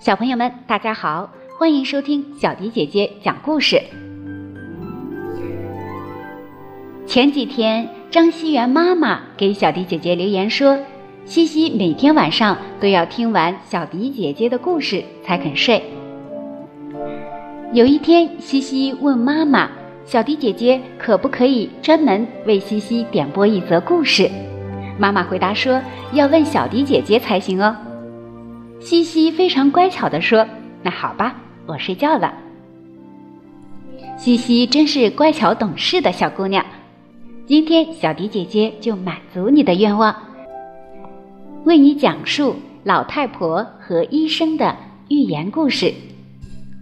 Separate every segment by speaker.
Speaker 1: 小朋友们，大家好，欢迎收听小迪姐姐讲故事。前几天，张熙元妈妈给小迪姐姐留言说，西西每天晚上都要听完小迪姐姐的故事才肯睡。有一天，西西问妈妈：“小迪姐姐可不可以专门为西西点播一则故事？”妈妈回答说：“要问小迪姐姐才行哦。”西西非常乖巧地说：“那好吧，我睡觉了。”西西真是乖巧懂事的小姑娘。今天小迪姐姐就满足你的愿望，为你讲述老太婆和医生的寓言故事。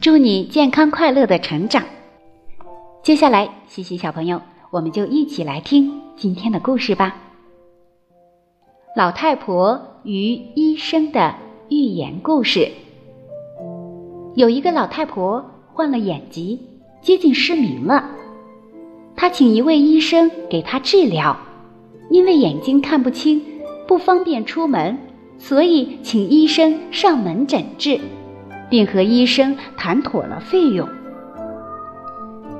Speaker 1: 祝你健康快乐的成长。接下来，西西小朋友，我们就一起来听今天的故事吧。老太婆与医生的。寓言故事：有一个老太婆患了眼疾，接近失明了。她请一位医生给她治疗，因为眼睛看不清，不方便出门，所以请医生上门诊治，并和医生谈妥了费用。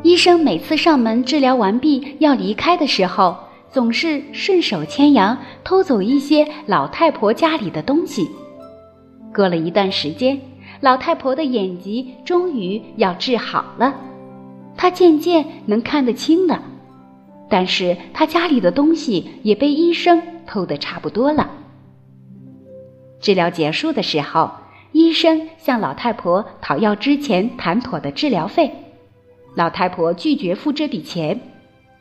Speaker 1: 医生每次上门治疗完毕要离开的时候，总是顺手牵羊偷走一些老太婆家里的东西。过了一段时间，老太婆的眼疾终于要治好了，她渐渐能看得清了。但是她家里的东西也被医生偷得差不多了。治疗结束的时候，医生向老太婆讨要之前谈妥的治疗费，老太婆拒绝付这笔钱，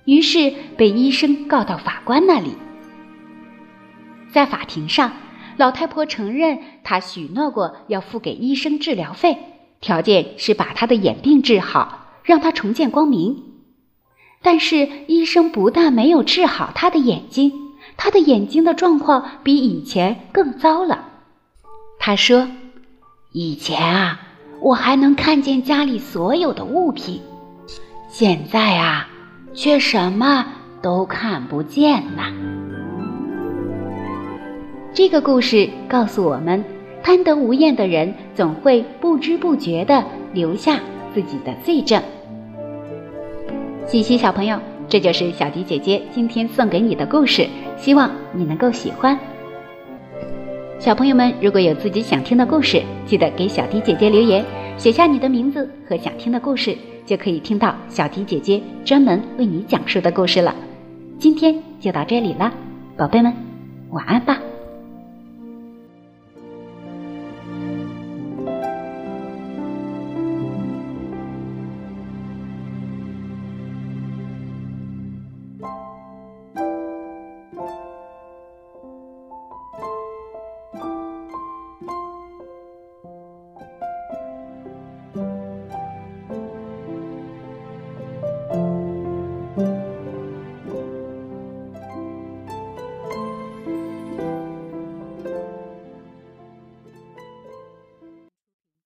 Speaker 1: 于是被医生告到法官那里。在法庭上。老太婆承认，他许诺过要付给医生治疗费，条件是把他的眼病治好，让他重见光明。但是医生不但没有治好他的眼睛，他的眼睛的状况比以前更糟了。他说：“以前啊，我还能看见家里所有的物品，现在啊，却什么都看不见了。”这个故事告诉我们，贪得无厌的人总会不知不觉地留下自己的罪证。西西小朋友，这就是小迪姐姐今天送给你的故事，希望你能够喜欢。小朋友们，如果有自己想听的故事，记得给小迪姐姐留言，写下你的名字和想听的故事，就可以听到小迪姐姐专门为你讲述的故事了。今天就到这里了，宝贝们，晚安吧。